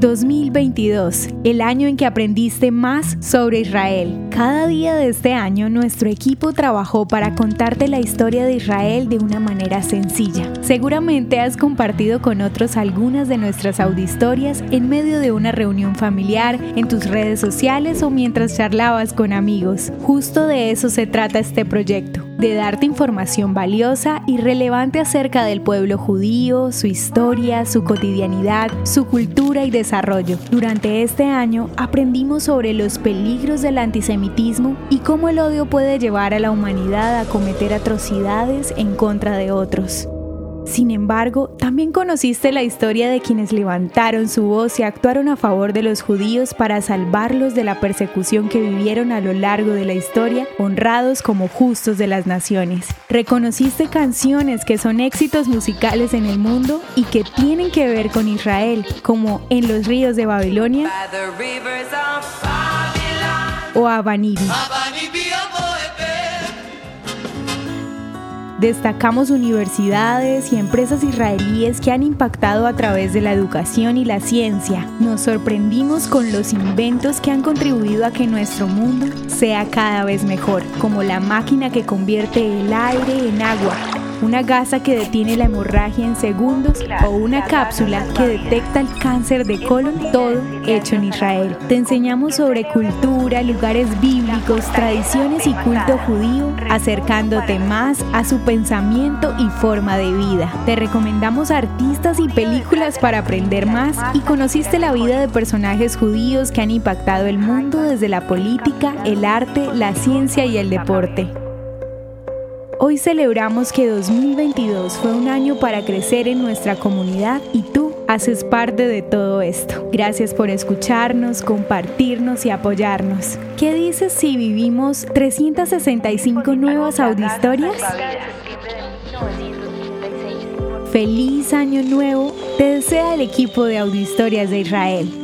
2022, el año en que aprendiste más sobre Israel. Cada día de este año nuestro equipo trabajó para contarte la historia de Israel de una manera sencilla. Seguramente has compartido con otros algunas de nuestras audistorias en medio de una reunión familiar, en tus redes sociales o mientras charlabas con amigos. Justo de eso se trata este proyecto de darte información valiosa y relevante acerca del pueblo judío, su historia, su cotidianidad, su cultura y desarrollo. Durante este año aprendimos sobre los peligros del antisemitismo y cómo el odio puede llevar a la humanidad a cometer atrocidades en contra de otros. Sin embargo, también conociste la historia de quienes levantaron su voz y actuaron a favor de los judíos para salvarlos de la persecución que vivieron a lo largo de la historia, honrados como justos de las naciones. Reconociste canciones que son éxitos musicales en el mundo y que tienen que ver con Israel, como En los ríos de Babilonia o Abaniri. Destacamos universidades y empresas israelíes que han impactado a través de la educación y la ciencia. Nos sorprendimos con los inventos que han contribuido a que nuestro mundo sea cada vez mejor, como la máquina que convierte el aire en agua una gasa que detiene la hemorragia en segundos o una cápsula que detecta el cáncer de colon, todo hecho en Israel. Te enseñamos sobre cultura, lugares bíblicos, tradiciones y culto judío, acercándote más a su pensamiento y forma de vida. Te recomendamos artistas y películas para aprender más y conociste la vida de personajes judíos que han impactado el mundo desde la política, el arte, la ciencia y el deporte. Hoy celebramos que 2022 fue un año para crecer en nuestra comunidad y tú haces parte de todo esto. Gracias por escucharnos, compartirnos y apoyarnos. ¿Qué dices si vivimos 365 nuevas auditorias? Feliz año nuevo, te desea el equipo de Audihistorias de Israel.